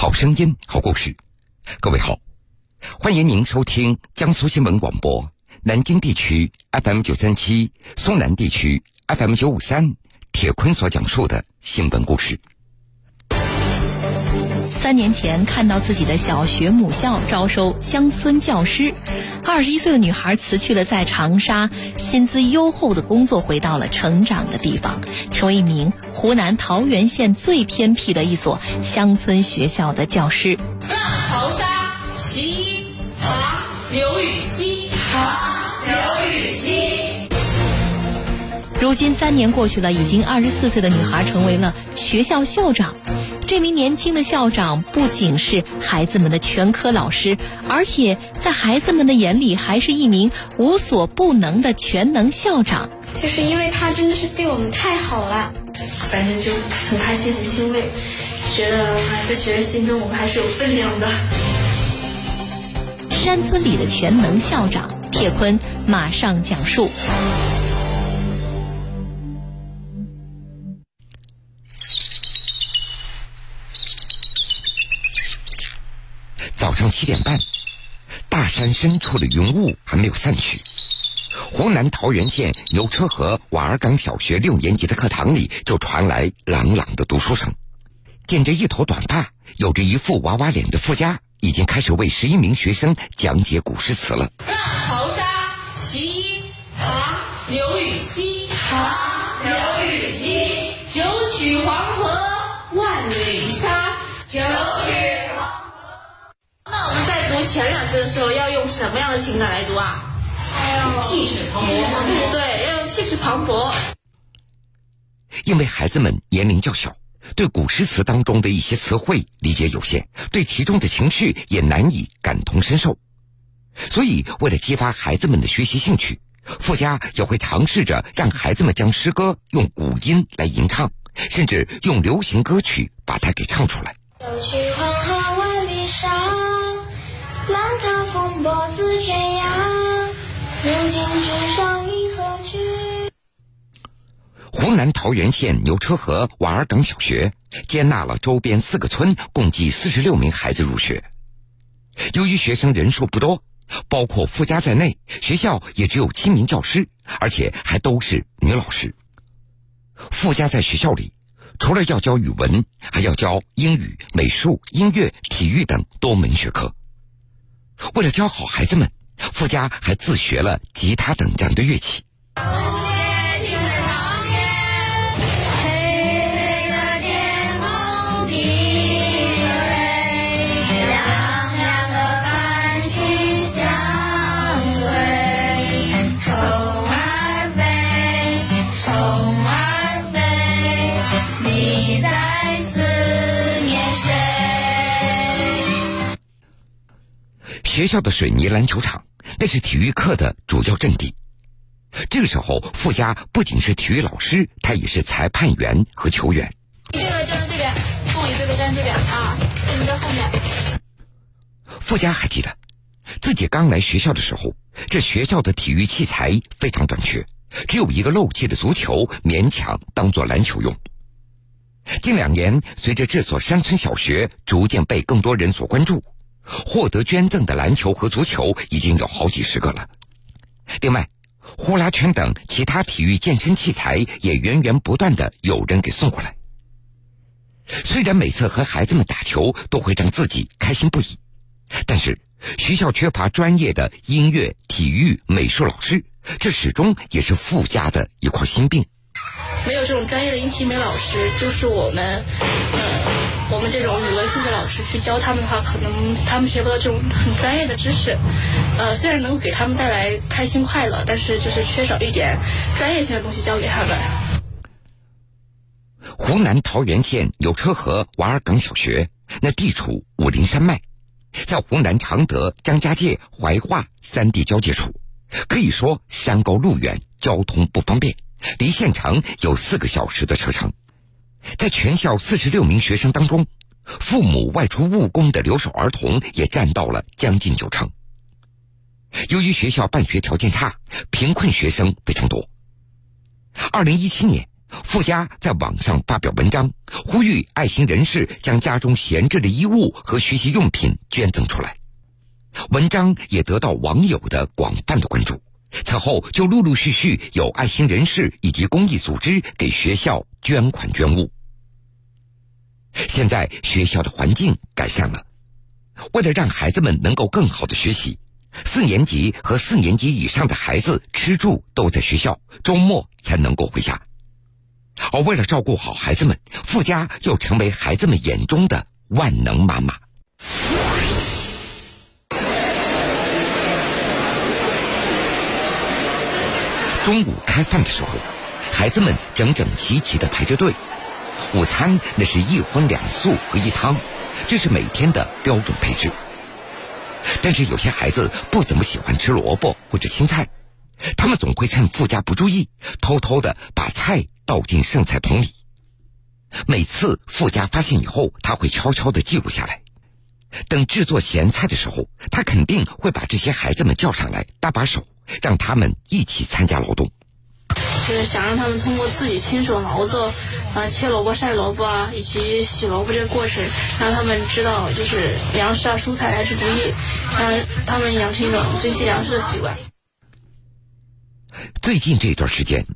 好声音，好故事。各位好，欢迎您收听江苏新闻广播南京地区 FM 九三七、苏南地区 FM 九五三。铁坤所讲述的新闻故事。三年前，看到自己的小学母校招收乡村教师，二十一岁的女孩辞去了在长沙薪资优厚的工作，回到了成长的地方，成为一名湖南桃源县最偏僻的一所乡村学校的教师。浪淘沙，其一，唐，刘禹锡。唐，刘禹锡。如今三年过去了，已经二十四岁的女孩成为了学校校长。这名年轻的校长不仅是孩子们的全科老师，而且在孩子们的眼里还是一名无所不能的全能校长。就是因为他真的是对我们太好了，反正就很开心、很欣慰，觉得在学生心中我们还是有分量的。山村里的全能校长，铁坤马上讲述。七点半，大山深处的云雾还没有散去，湖南桃源县牛车河瓦尔岗小学六年级的课堂里就传来朗朗的读书声。剪着一头短发、有着一副娃娃脸的傅家，已经开始为十一名学生讲解古诗词了。浪淘沙，其一，唐，刘禹锡。唐，刘禹锡。九曲黄河万里沙，九曲。那我们在读前两句的时候，要用什么样的情感来读啊？气势磅礴。对，要用气势磅礴。因为孩子们年龄较小，对古诗词当中的一些词汇理解有限，对其中的情绪也难以感同身受，所以为了激发孩子们的学习兴趣，傅家也会尝试着让孩子们将诗歌用古音来吟唱，甚至用流行歌曲把它给唱出来。九淘风簸自天涯。如今直上银河去。湖南桃源县牛车河瓦儿岗小学接纳了周边四个村共计四十六名孩子入学。由于学生人数不多，包括傅家在内，学校也只有七名教师，而且还都是女老师。傅家在学校里，除了要教语文，还要教英语、美术、音乐、体育等多门学科。为了教好孩子们，傅家还自学了吉他等这样的乐器。学校的水泥篮球场，那是体育课的主要阵地。这个时候，傅家不仅是体育老师，他也是裁判员和球员。这个站在这边，凤仪这个站这边啊，你在后面。傅家还记得，自己刚来学校的时候，这学校的体育器材非常短缺，只有一个漏气的足球，勉强当做篮球用。近两年，随着这所山村小学逐渐被更多人所关注。获得捐赠的篮球和足球已经有好几十个了，另外，呼啦圈等其他体育健身器材也源源不断的有人给送过来。虽然每次和孩子们打球都会让自己开心不已，但是学校缺乏专业的音乐、体育、美术老师，这始终也是傅家的一块心病。没有这种专业的音体美老师，就是我们，我们这种语文、数学老师去教他们的话，可能他们学不到这种很专业的知识。呃，虽然能给他们带来开心快乐，但是就是缺少一点专业性的东西教给他们。湖南桃源县有车河瓦尔岗小学，那地处武陵山脉，在湖南常德、张家界、怀化三地交界处，可以说山高路远，交通不方便。离县城有四个小时的车程，在全校四十六名学生当中，父母外出务工的留守儿童也占到了将近九成。由于学校办学条件差，贫困学生非常多。二零一七年，富家在网上发表文章，呼吁爱心人士将家中闲置的衣物和学习用品捐赠出来。文章也得到网友的广泛的关注。此后，就陆陆续续有爱心人士以及公益组织给学校捐款捐物。现在学校的环境改善了，为了让孩子们能够更好的学习，四年级和四年级以上的孩子吃住都在学校，周末才能够回家。而为了照顾好孩子们，富家又成为孩子们眼中的万能妈妈。中午开饭的时候，孩子们整整齐齐的排着队。午餐那是一荤两素和一汤，这是每天的标准配置。但是有些孩子不怎么喜欢吃萝卜或者青菜，他们总会趁富家不注意，偷偷的把菜倒进剩菜桶里。每次富家发现以后，他会悄悄的记录下来。等制作咸菜的时候，他肯定会把这些孩子们叫上来搭把手，让他们一起参加劳动。就是想让他们通过自己亲手劳作，啊，切萝卜、晒萝卜啊，以及洗萝卜这个过程，让他们知道就是粮食啊、蔬菜来之不易，让他们养成一种珍惜粮食的习惯。最近这段时间，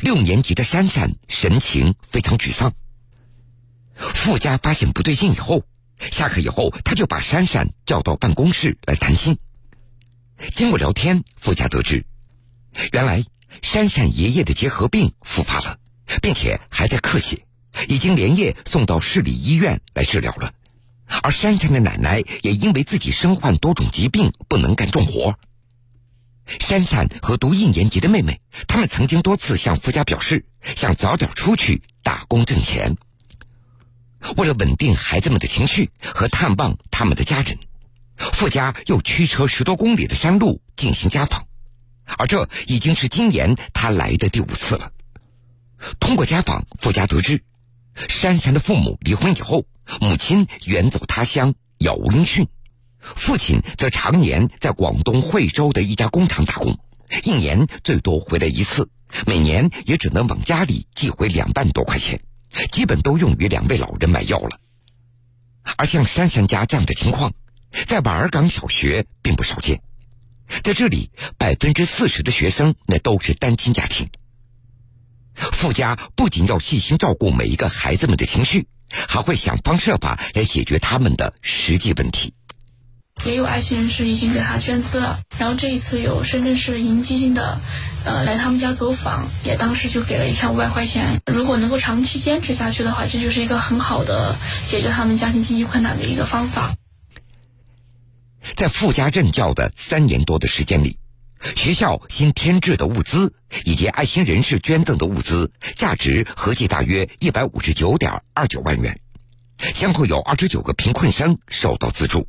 六年级的珊珊神情非常沮丧。傅家发现不对劲以后，下课以后他就把珊珊叫到办公室来谈心。经过聊天，富家得知，原来。珊珊爷爷的结核病复发了，并且还在咳血，已经连夜送到市里医院来治疗了。而珊珊的奶奶也因为自己身患多种疾病，不能干重活。珊珊和读一年级的妹妹，他们曾经多次向夫家表示，想早点出去打工挣钱。为了稳定孩子们的情绪和探望他们的家人，富家又驱车十多公里的山路进行家访。而这已经是今年他来的第五次了。通过家访，富家得知，珊珊的父母离婚以后，母亲远走他乡，杳无音讯；父亲则常年在广东惠州的一家工厂打工，一年最多回来一次，每年也只能往家里寄回两万多块钱，基本都用于两位老人买药了。而像珊珊家这样的情况，在瓦尔岗小学并不少见。在这里，百分之四十的学生那都是单亲家庭。富家不仅要细心照顾每一个孩子们的情绪，还会想方设法来解决他们的实际问题。也有爱心人士已经给他捐资了，然后这一次有深圳市银基金的，呃，来他们家走访，也当时就给了一千五百块钱。如果能够长期坚持下去的话，这就是一个很好的解决他们家庭经济困难的一个方法。在傅家任教的三年多的时间里，学校新添置的物资以及爱心人士捐赠的物资，价值合计大约一百五十九点二九万元，先后有二十九个贫困生受到资助，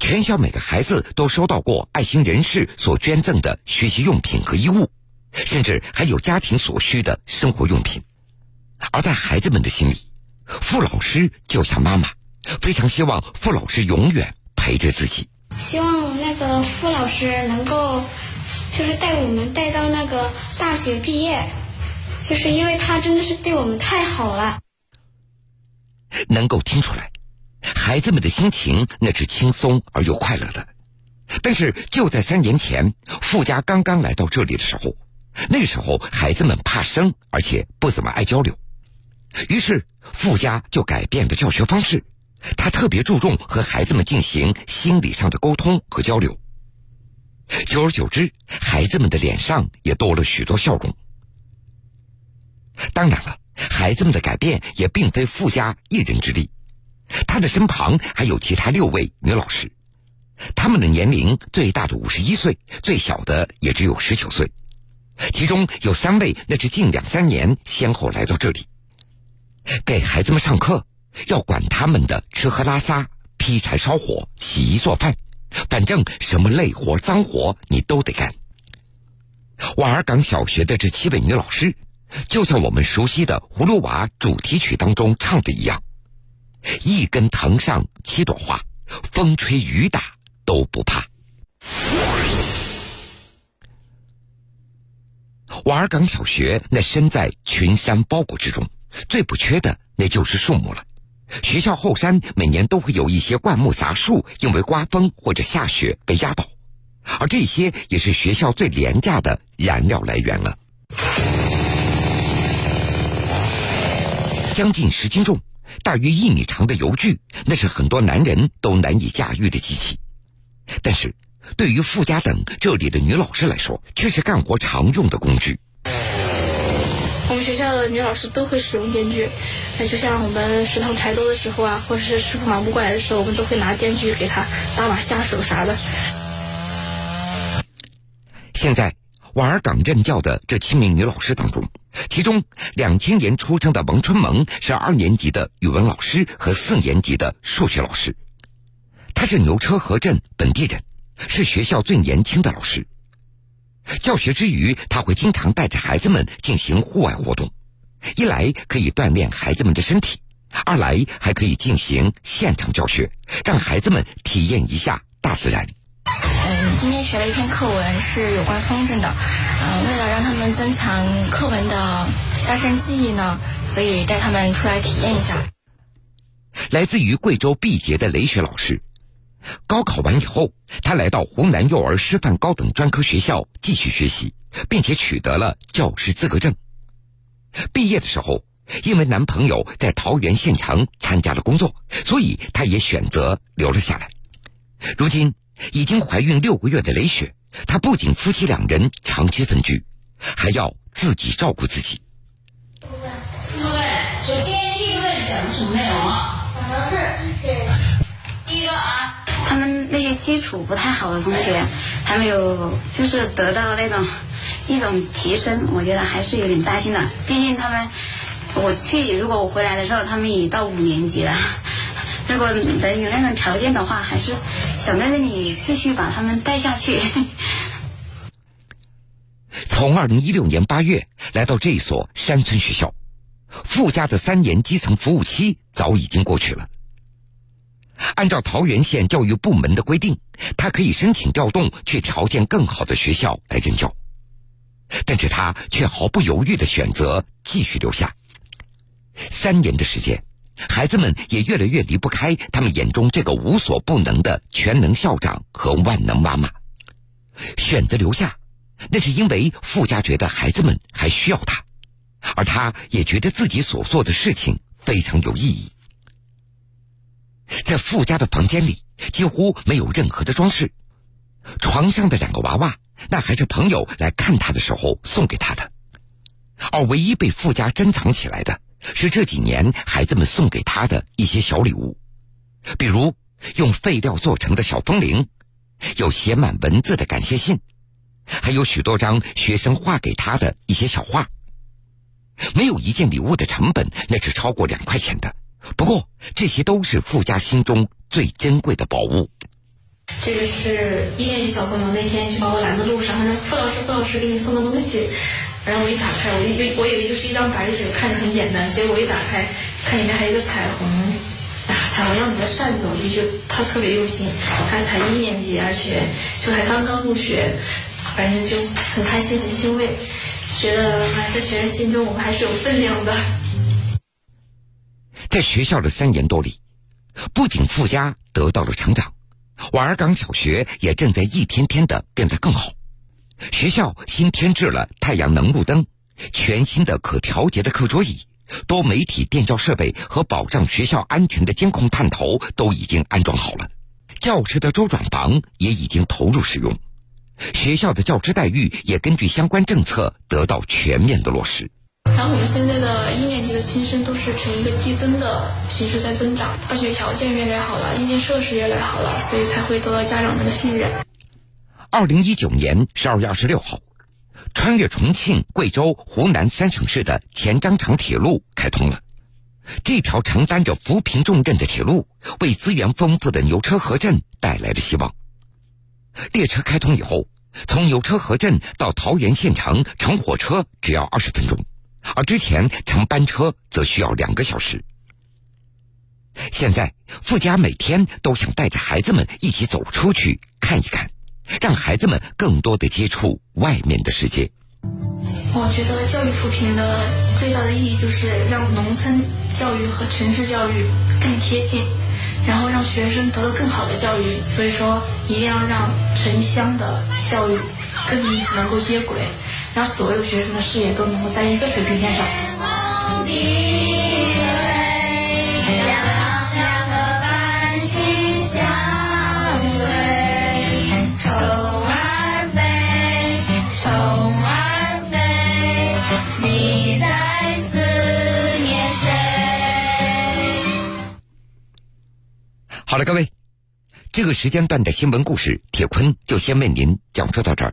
全校每个孩子都收到过爱心人士所捐赠的学习用品和衣物，甚至还有家庭所需的生活用品。而在孩子们的心里，傅老师就像妈妈，非常希望傅老师永远。陪着自己，希望那个傅老师能够，就是带我们带到那个大学毕业，就是因为他真的是对我们太好了。能够听出来，孩子们的心情那是轻松而又快乐的。但是就在三年前，傅家刚刚来到这里的时候，那时候孩子们怕生，而且不怎么爱交流，于是傅家就改变了教学方式。他特别注重和孩子们进行心理上的沟通和交流，久而久之，孩子们的脸上也多了许多笑容。当然了，孩子们的改变也并非富家一人之力，他的身旁还有其他六位女老师，他们的年龄最大的五十一岁，最小的也只有十九岁，其中有三位那是近两三年先后来到这里，给孩子们上课。要管他们的吃喝拉撒、劈柴烧火、洗衣做饭，反正什么累活、脏活你都得干。瓦尔岗小学的这七位女老师，就像我们熟悉的《葫芦娃》主题曲当中唱的一样：“一根藤上七朵花，风吹雨打都不怕。”瓦尔岗小学那身在群山包裹之中，最不缺的那就是树木了。学校后山每年都会有一些灌木杂树因为刮风或者下雪被压倒，而这些也是学校最廉价的燃料来源了。将近十斤重、大约一米长的油锯，那是很多男人都难以驾驭的机器，但是。对于傅家等这里的女老师来说，却是干活常用的工具。学校的女老师都会使用电锯，那就像我们食堂柴多的时候啊，或者是师傅忙不过来的时候，我们都会拿电锯给他打把下手啥的。现在瓦尔岗任教的这七名女老师当中，其中两千年出生的王春萌是二年级的语文老师和四年级的数学老师，她是牛车河镇本地人。是学校最年轻的老师。教学之余，他会经常带着孩子们进行户外活动，一来可以锻炼孩子们的身体，二来还可以进行现场教学，让孩子们体验一下大自然。嗯，今天学了一篇课文，是有关风筝的。嗯，为了让他们增强课文的加深记忆呢，所以带他们出来体验一下。来自于贵州毕节的雷雪老师。高考完以后，他来到湖南幼儿师范高等专科学校继续学习，并且取得了教师资格证。毕业的时候，因为男朋友在桃园县城参加了工作，所以她也选择留了下来。如今已经怀孕六个月的雷雪，她不仅夫妻两人长期分居，还要自己照顾自己。四部分，首先第一部分讲什么内容啊？讲的是第一个啊。他们那些基础不太好的同学，还没有就是得到那种一种提升，我觉得还是有点担心的。毕竟他们，我去如果我回来的时候，他们已到五年级了。如果能有那种条件的话，还是想在这里继续把他们带下去。从二零一六年八月来到这所山村学校，傅家的三年基层服务期早已经过去了。按照桃源县教育部门的规定，他可以申请调动去条件更好的学校来任教，但是他却毫不犹豫的选择继续留下。三年的时间，孩子们也越来越离不开他们眼中这个无所不能的全能校长和万能妈妈。选择留下，那是因为傅家觉得孩子们还需要他，而他也觉得自己所做的事情非常有意义。在傅家的房间里，几乎没有任何的装饰。床上的两个娃娃，那还是朋友来看他的时候送给他的。而唯一被傅家珍藏起来的，是这几年孩子们送给他的一些小礼物，比如用废料做成的小风铃，有写满文字的感谢信，还有许多张学生画给他的一些小画。没有一件礼物的成本，那是超过两块钱的。不过，这些都是傅家心中最珍贵的宝物。这个是一年级小朋友那天就把我拦在路上，他说：“傅老师，傅老师给你送的东西。”然后我一打开，我以为我以为就是一张白纸，看着很简单。结果我一打开，看里面还有一个彩虹，啊，彩虹样子的扇子，我就觉得他特别用心。他才一年级，而且就才刚刚入学，反正就很开心，很欣慰，觉得，在学生心中我们还是有分量的。在学校的三年多里，不仅傅家得到了成长，瓦尔岗小学也正在一天天的变得更好。学校新添置了太阳能路灯，全新的可调节的课桌椅，多媒体电教设备和保障学校安全的监控探头都已经安装好了。教师的周转房也已经投入使用，学校的教师待遇也根据相关政策得到全面的落实。然后我们现在的一年级的新生都是呈一个递增的形式在增长，办学条件越来越好了，硬件设施越来越好了，所以才会得到家长们的信任。二零一九年十二月二十六号，穿越重庆、贵州、湖南三省市的黔张厂铁路开通了。这条承担着扶贫重任的铁路，为资源丰富的牛车河镇带来了希望。列车开通以后，从牛车河镇到桃源县城乘火车只要二十分钟。而之前乘班车则需要两个小时。现在富家每天都想带着孩子们一起走出去看一看，让孩子们更多的接触外面的世界。我觉得教育扶贫的最大的意义就是让农村教育和城市教育更贴近，然后让学生得到更好的教育。所以说，一定要让城乡的教育更能够接轨，让所有学生的视野都能够在一个水平线上。好了，各位，这个时间段的新闻故事，铁坤就先为您讲述到这儿。